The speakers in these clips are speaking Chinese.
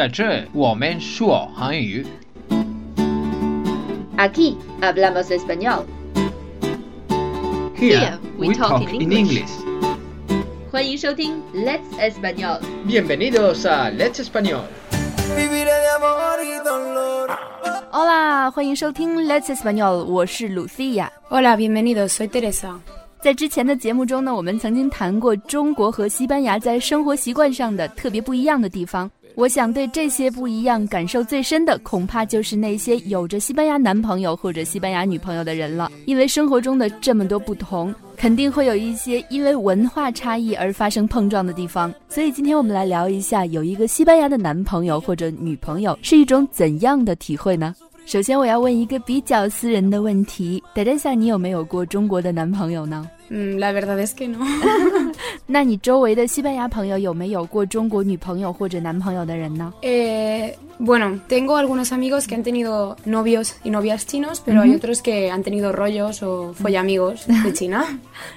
在这我们说韩语。 Aquí hablamos español. Here we talk in English. 欢迎收听 Let's Español。 Bienvenidos a Let's Español. Hola，欢迎收听 Let's Español，我是 Lucia。 Hola, bienvenidos, soy Teresa. 在之前的节目中呢，我们曾经谈过中国和西班牙在生活习惯上的特别不一样的地方。我想对这些不一样感受最深的，恐怕就是那些有着西班牙男朋友或者西班牙女朋友的人了。因为生活中的这么多不同，肯定会有一些因为文化差异而发生碰撞的地方。所以今天我们来聊一下，有一个西班牙的男朋友或者女朋友是一种怎样的体会呢？首先，我要问一个比较私人的问题，Teresa，你有没有过中国的男朋友呢？Mm, la verdad es que no. 那你周围的西班牙朋友有没有过中国女朋友或者男朋友的人呢？Eh, bueno, tengo algunos amigos que han tenido novios y novias chinos, pero hay otros que han tenido rollos o follamigos de China.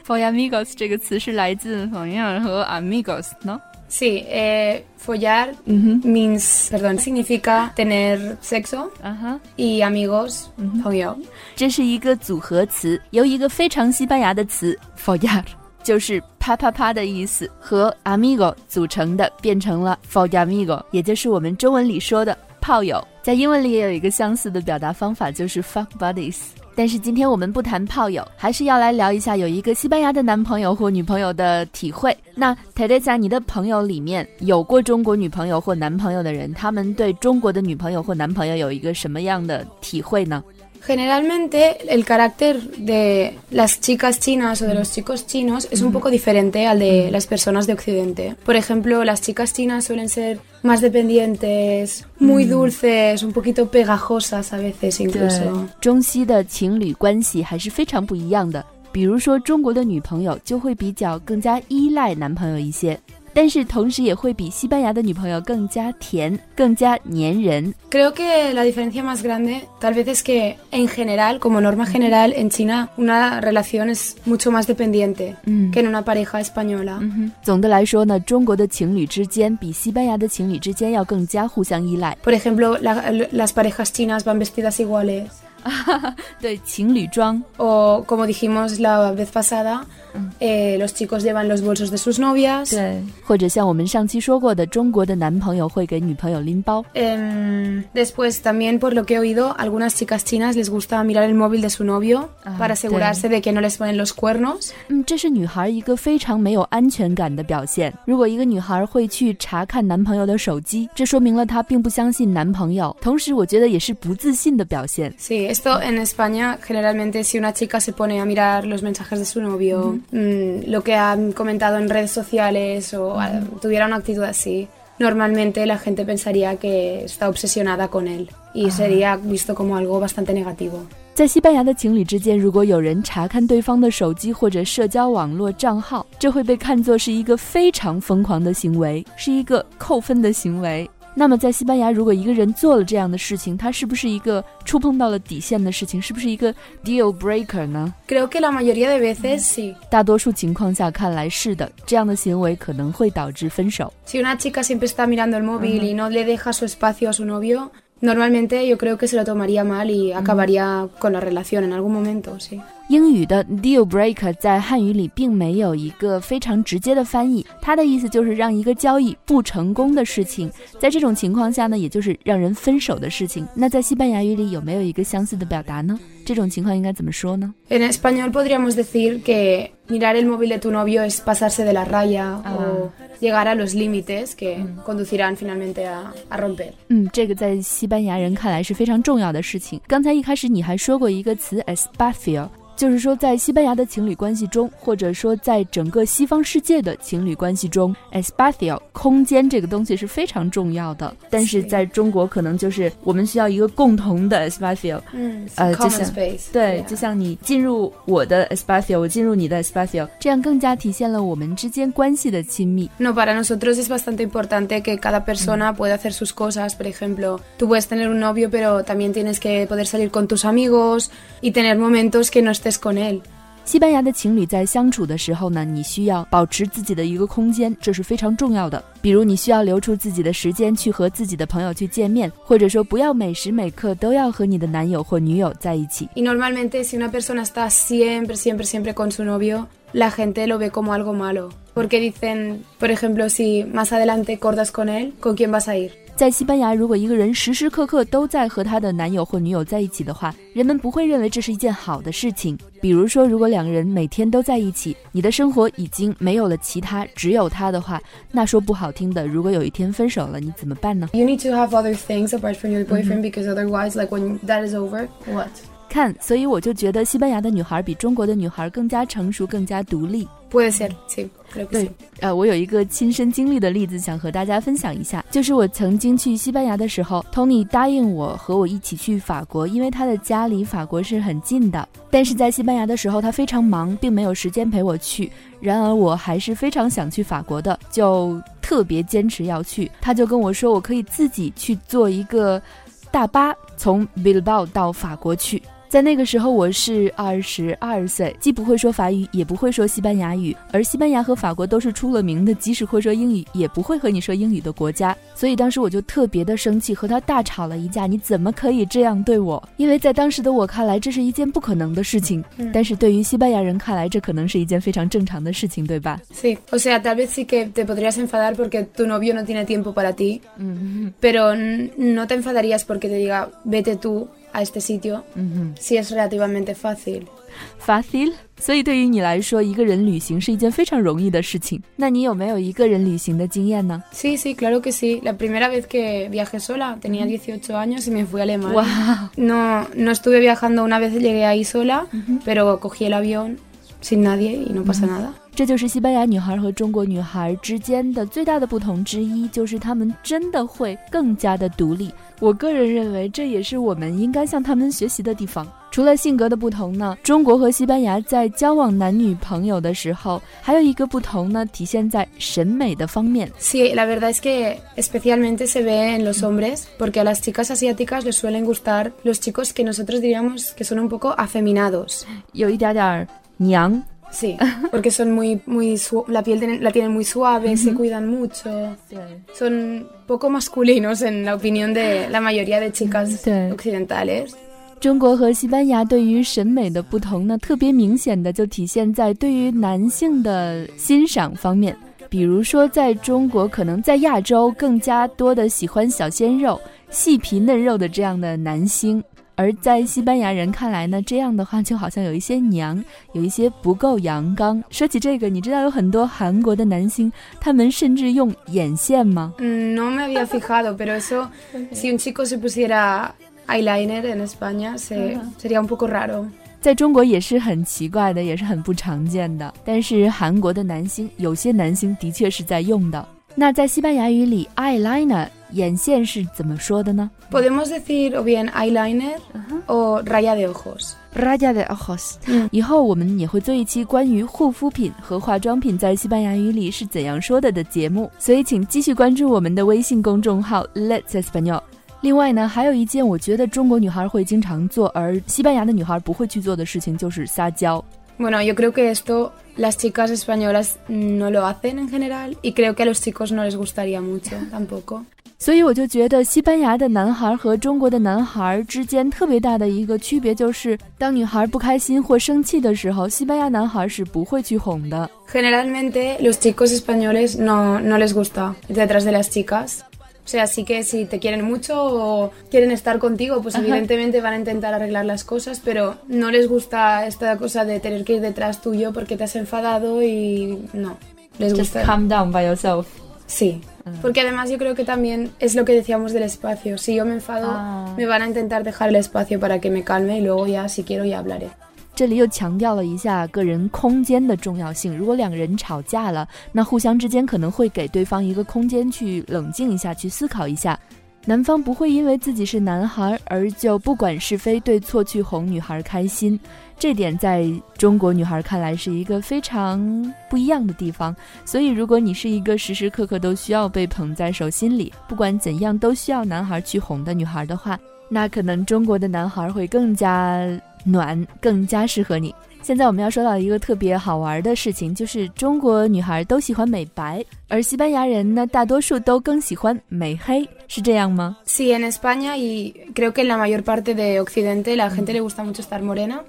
Amigos 这个词是来自朋友和 amigos 呢？Sí, eh, follar means, perdón, significa tener sexo 啊哈，y amigos, 朋友.这是一个组合词，由一个非常西班牙的词 follar，就是啪啪啪的意思，和 amigo 组成的，变成了 for amigo，也就是我们中文里说的炮友。在英文里也有一个相似的表达方法，就是 fuck buddies。但是今天我们不谈炮友，还是要来聊一下有一个西班牙的男朋友或女朋友的体会。那 Teresa，你的朋友里面有过中国女朋友或男朋友的人，他们对中国的女朋友或男朋友有一个什么样的体会呢？Generalmente el carácter de las chicas chinas o de los chicos chinos es un poco diferente al de las personas de Occidente. Por ejemplo, las chicas chinas suelen ser más dependientes, muy dulces, un poquito pegajosas a veces 对 incluso.，中西的情侣关系还是非常不一样的。比如说，中国的女朋友就会比较更加依赖男朋友一些， 但是同时也会比西班牙的女朋友更加甜、更加粘人。 Creo que la diferencia más grande tal vez es que en general, como norma general, en China una relación es mucho más dependiente que en una pareja española. 总的来说呢，中国的情侣之间比西班牙的情侣之间要更加互相依赖。 Por ejemplo, la- las parejas chinas van vestidas iguales. 对，情侣装， O como dijimos la vez pasada, eh, los chicos llevan los bolsos de sus novias. 对，或者像我们上期说过的，中国的男朋友会给女朋友拎包。 Em, después también por lo que he oído, algunas chicas chinas les gusta mirar el móvil de su novio Ah, para asegurarse de que no les ponen los cuernos. 嗯，这是女孩一个非常没有安全感的表现。如果一个女孩会去查看男朋友的手机，这说明了她并不相信男朋友，同时我觉得也是不自信的表现。 Sí, esto en España generalmente si una chica se pone a mirar los mensajes de su novio, mm, lo que han comentado en redes sociales o ah, tuviera una actitud así, normalmente la gente pensaría que está obsesionada con él y sería visto como algo bastante negativo. 在西班牙的情侣之间，如果有人查看对方的手机或者社交网络账号，这会被看作是一个非常疯狂的行为，是一个扣分的行为。 那么在西班牙，如果一个人做了这样的事情，他是不是一个触碰到了底线的事情？是不是一个 deal breaker 呢？Creo que la mayoría de veces sí. 大多数情况下看来是的，这样的行为可能会导致分手。Si una chica siempre está mirando el móvil y no le deja su espacio a su novio, normalmente yo creo que se lo tomaría mal y acabaría con la relación en algún momento, sí. 英语的 deal breaker 在汉语里并没有一个非常直接的翻译，它的意思就是让一个交易不成功的事情，在这种情况下呢，也就是让人分手的事情。那在西班牙语里有没有一个相似的表达呢？这种情况应该怎么说呢？ En español podríamos decir que mirar el móvil de tu novio es pasarse de la raya o llegar a los límites que conducirán finalmente a, a romper. 嗯，这个在西班牙人看来是非常重要的事情。刚才一开始你还说过一个词 espacio。就是说，在西班牙的情侣关系中，或者说在整个西方世界的情侣关系中，espacio 空间这个东西是非常重要的。但是在中国，可能就是我们需要一个共同的 espacio，Mm, 呃，就像 space. 对.就像你进入我的 espacio，我进入你的 espacio，这样更加体现了我们之间关系的亲密。No, para nosotros es bastante importante que cada persona pueda hacer sus cosas. Por ejemplo, tú puedes tener un novio, pero también tienes que poder salir con tus amigos y tener momentos que no estés con él. 西班牙的情侣在相处的时候呢，你需要保持自己的一个空间，这是非常重要的。比如你需要留出自己的时间去和自己的朋友去见面，或者说不要每时每刻都要和你的男友或女友在一起。Y normalmente si una persona está siempre, siempre, siempre con su novio, la gente lo ve como algo malo. Porque dicen, por ejemplo, si más adelante cortas con él, ¿con quién vas a ir? 在西班牙，如果一个人时时刻刻都在和他的男友或女友在一起的话，人们不会认为这是一件好的事情。比如说，如果两个人每天都在一起，你的生活已经没有了其他，只有他的话，那说不好听的，如果有一天分手了，你怎么办呢？You need to have other things apart from your boyfriend because otherwise, like when that is over, what? 看，所以我就觉得西班牙的女孩比中国的女孩更加成熟，更加独立。对，呃，我有一个亲身经历的例子，想和大家分享一下。就是我曾经去西班牙的时候，Tony 答应我和我一起去法国，因为他的家离法国是很近的。但是在西班牙的时候，他非常忙，并没有时间陪我去。然而我还是非常想去法国的，就特别坚持要去。他就跟我说，我可以自己去坐一个大巴从 Bilbao 到法国去。在那个时候，我是二十二岁，既不会说法语，也不会说西班牙语。而西班牙和法国都是出了名的，即使会说英语，也不会和你说英语的国家。所以当时我就特别的生气，和他大吵了一架。你怎么可以这样对我？因为在当时的我看来，这是一件不可能的事情。但是对于西班牙人看来，这可能是一件非常正常的事情，对吧？Sí, o sea, tal vez sí que te podrías enfadar porque tu novio no tiene tiempo para ti, pero no te enfadarías porque te diga vete tú. a este sitio si es relativamente fácil. Fácil，所以对于你来说，一个人旅行是一件非常容易的事情。那你有没有一个人旅行的经验呢？Sí, sí, claro que sí. La primera vez que viajé sola tenía 18 años y me fui a Alemania. No, no estuve viajando una vez llegué ahí sola, pero cogí el avión sin nadie y no pasa nada. 这就是西班牙女孩和中国女孩之间的最大的不同之一，就是她们真的会更加的独立。 我个人认为，这也是我们应该向他们学习的地方。除了性格的不同呢，中国和西班牙在交往男女朋友的时候，还有一个不同呢，体现在审美的方面。Sí, la verdad es que especialmente se ve en los hombres, porque a las chicas asiáticas les suelen gustar los chicos que nosotros diríamos que son un poco afeminados，有一点点娘。Sí, porque son muy, muy la piel la tienen muy suave, se cuidan mucho. Son poco masculinos en la opinión de la mayoría de chicas occidentales. 中国和西班牙对于审美的不同呢，特别明显的就体现在对于男性的欣赏方面。比如说，在中国，可能在亚洲更加多的喜欢小鲜肉、细皮嫩肉的这样的男星。而在西班牙人看来呢，这样的话就好像有一些娘，有一些不够阳刚。说起这个，你知道有很多韩国的男星，他们甚至用眼线吗？嗯，no me había fijado, pero eso si un chico se pusiera eyeliner en España sería un poco raro。在中国也是很奇怪的，也是很不常见的。但是韩国的男星，有些男星的确是在用的。那在西班牙语里，eyeliner 眼线是怎么说的呢？Podemos decir o bien eyeliner o raya de ojos。raya de ojos。以后我们也会做一期关于护肤品和化妆品在西班牙语里是怎样说的的节目，所以请继续关注我们的微信公众号 Let's Español。另外呢，还有一件我觉得中国女孩会经常做，而西班牙的女孩不会去做的事情，就是撒娇。Bueno, yo creo que esto las chicas españolas no lo hacen en general y creo que a los chicos no les gustaría mucho tampoco. 所以我就觉得西班牙的男孩和中国的男孩之间特别大的一个区别就是，当女孩不开心或生气的时候，西班牙男孩是不会去哄的。Generalmente los chicos españoles no no les gusta detrás de las chicas. O sea, sí que si te quieren mucho o quieren estar contigo, pues evidentemente van a intentar arreglar las cosas, pero no les gusta esta cosa de tener que ir detrás tuyo porque te has enfadado y no. Les Just calm down by yourself. Sí, Ah. porque además yo creo que también es lo que decíamos del espacio. Si yo me enfado, ah. me van a intentar dejar el espacio para que me calme y luego ya si quiero ya hablaré. 这里又强调了一下个人空间的重要性。如果两个人吵架了，那互相之间可能会给对方一个空间去冷静一下，去思考一下。男方不会因为自己是男孩而就不管是非对错去哄女孩开心，这点在中国女孩看来是一个非常不一样的地方。所以，如果你是一个时时刻刻都需要被捧在手心里，不管怎样都需要男孩去哄的女孩的话，那可能中国的男孩会更加。暖更加适合你。现在我们要说到一个特别好玩的事情，就是中国女孩都喜欢美白，而西班牙人呢，大多数都更喜欢美黑，是这样吗？Sí, en España y creo que en la mayor parte de Occidente la gente le gusta mucho estar morena.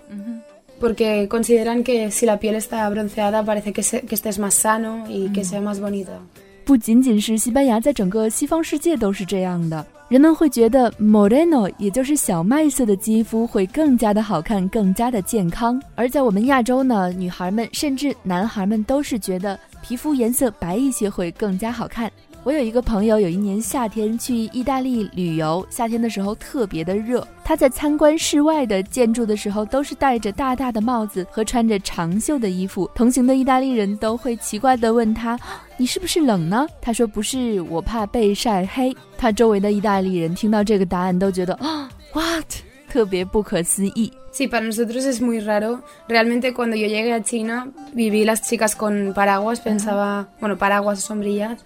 Porque consideran que si la piel está bronceada parece que, se, que estés más sano y que sea más bonita. 不仅仅是西班牙，在整个西方世界都是这样的。人们会觉得 moreno，也就是小麦色的肌肤会更加的好看，更加的健康。而在我们亚洲呢，女孩们甚至男孩们都是觉得皮肤颜色白一些会更加好看。我有一个朋友，有一年夏天去意大利旅游，夏天的时候特别的热。他在参观室外的建筑的时候，都是戴着大大的帽子和穿着长袖的衣服。同行的意大利人都会奇怪地问他：“你是不是冷呢？”他说：“不是，我怕被晒黑。”他周围的意大利人听到这个答案都觉得啊，what，特别不可思议。Sí, para nosotros es muy raro. Realmente cuando yo llegué a China, viví las chicas con paraguas, pensaba, bueno, paraguas o sombrillas.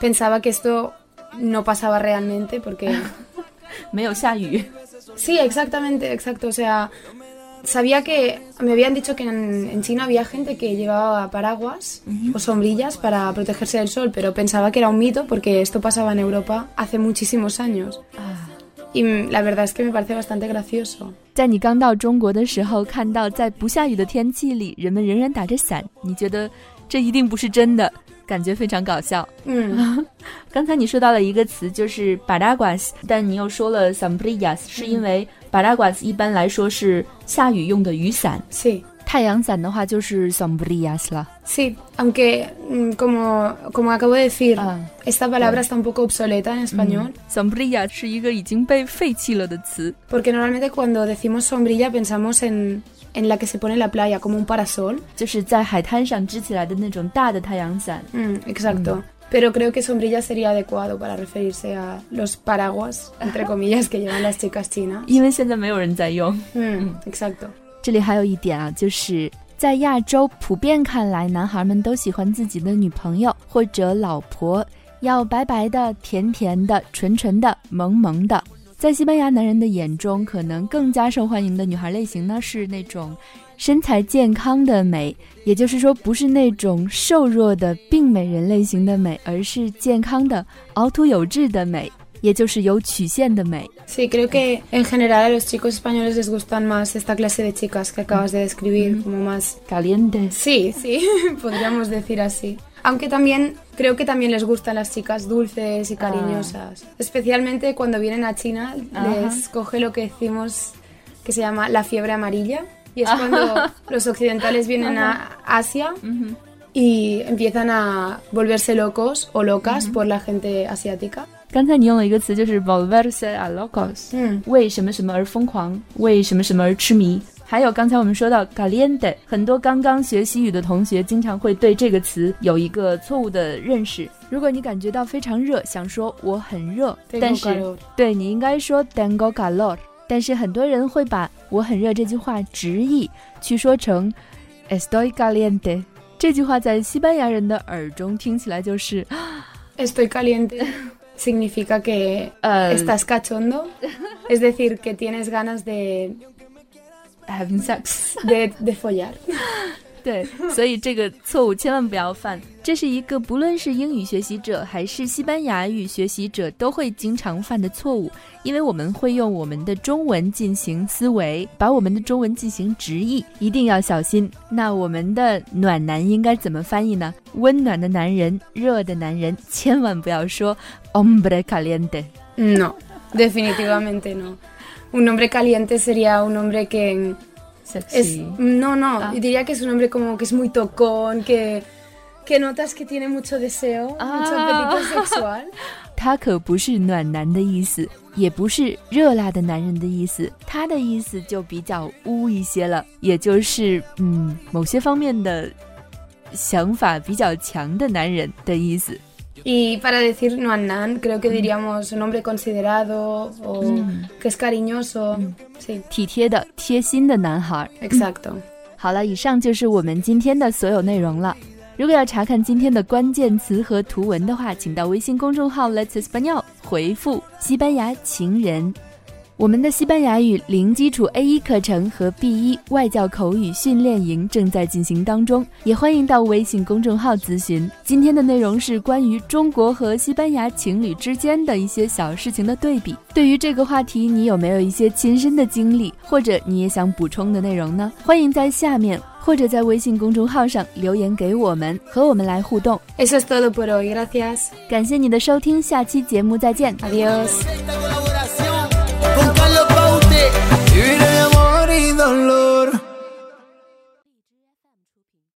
pensaba que esto no pasaba realmente porque... Sí, exactamente, exacto. O sea, sabía que me habían dicho que en, China había gente que llevaba paraguas o sombrillas para protegerse del sol, pero pensaba que era un mito porque esto pasaba en Europa hace muchísimos años. Ah. Y la verdad es que me parece bastante gracioso. 在你刚到中国的时候，看到在不下雨的天气里，人们仍然打着伞，你觉得这一定不是真的。 感觉非常搞笑。嗯，刚才你说到了一个词，就是 paraguas，但你又说了 sombrillas，是因为 paraguas 一般来说是下雨用的雨伞。Sí。太阳伞的话就是 sombrillas 了。Sí, aunque como como acabo de decir, esta palabra está un poco obsoleta en español. Sombrilla 是一个已经被废弃了的词。Porque normalmente cuando decimos sombrilla pensamos en en la que se pone la playa como un parasol. exacto. Pero creo que sombrilla sería adecuado para referirse a los paraguas, entre comillas, que llevan las chicas chinas. exacto. 这里还有一点啊，就是在亚洲普遍看来，男孩们都喜欢自己的女朋友或者老婆要白白的、甜甜的、纯纯的、萌萌的。 在西班牙男人的眼中，可能更加受欢迎的女孩类型呢，是那种身材健康的美，也就是说，不是那种瘦弱的病美人类型的美，而是健康的、凹凸有致的美，也就是有曲线的美。Sí, creo que en general a los chicos españoles les gustan más esta clase de chicas que acabas de describir, como más calientes. Sí, sí, podríamos decir así. Aunque también creo que también les gustan las chicas dulces y cariñosas. Especialmente cuando vienen a China, les coge lo que decimos que se llama la fiebre amarilla. Y es cuando los occidentales vienen a Asia y empiezan a volverse locos o locas por la gente asiática. 刚才你用了一个词，就是 volverse a locos，嗯，为什么什么而疯狂，为什么什么而痴迷。 还有刚才我们说到 caliente，很多刚刚学西语的同学经常会对这个词有一个错误的认识。如果你感觉到非常热，想说我很热，但是对你应该说 tengo calor。但是很多人会把我很热这句话直译去说成 estoy caliente。这句话在西班牙人的耳中听起来就是 estoy caliente。significa que estás cachondo, es decir, que tienes ganas de having sex de de follar。对，所以这个错误千万不要犯。这是一个不论是英语学习者还是西班牙语学习者都会经常犯的错误，因为我们会用我们的中文进行思维，把我们的中文进行直译，一定要小心。那我们的暖男应该怎么翻译呢？温暖的男人，热的男人，千万不要说 hombre caliente。No, definitivamente no. Un hombre caliente sería un hombre que Es, no, no, ah. diría que es un hombre como que es muy tocón, que, que notas que tiene mucho deseo, mucho apetito sexual. 他可不是暖男的意思，也不是热辣的男人的意思，他的意思就比较污一些了，也就是嗯某些方面的想法比较强的男人的意思。Y para decir Nuannan, creo que diríamos un hombre considerado o que es cariñoso. Sí. Exacto. 好了，以上就是我们今天的所有内容了。如果要查看今天的关键词和图文的话，请到微信公众号 Let's Español 回复“西班牙情人”。我们的西班牙语零基础 A 一课程和 B 一外教口语训练营正在进行当中，也欢迎到微信公众号咨询。今天的内容是关于中国和西班牙情侣之间的一些小事情的对比。对于这个话题，你有没有一些亲身的经历，或者你也想补充的内容呢？欢迎在下面或者在微信公众号上留言给我们，和我们来互动。Eso es todo por hoy. Gracias. 感谢你的收听，下期节目再见。Adiós.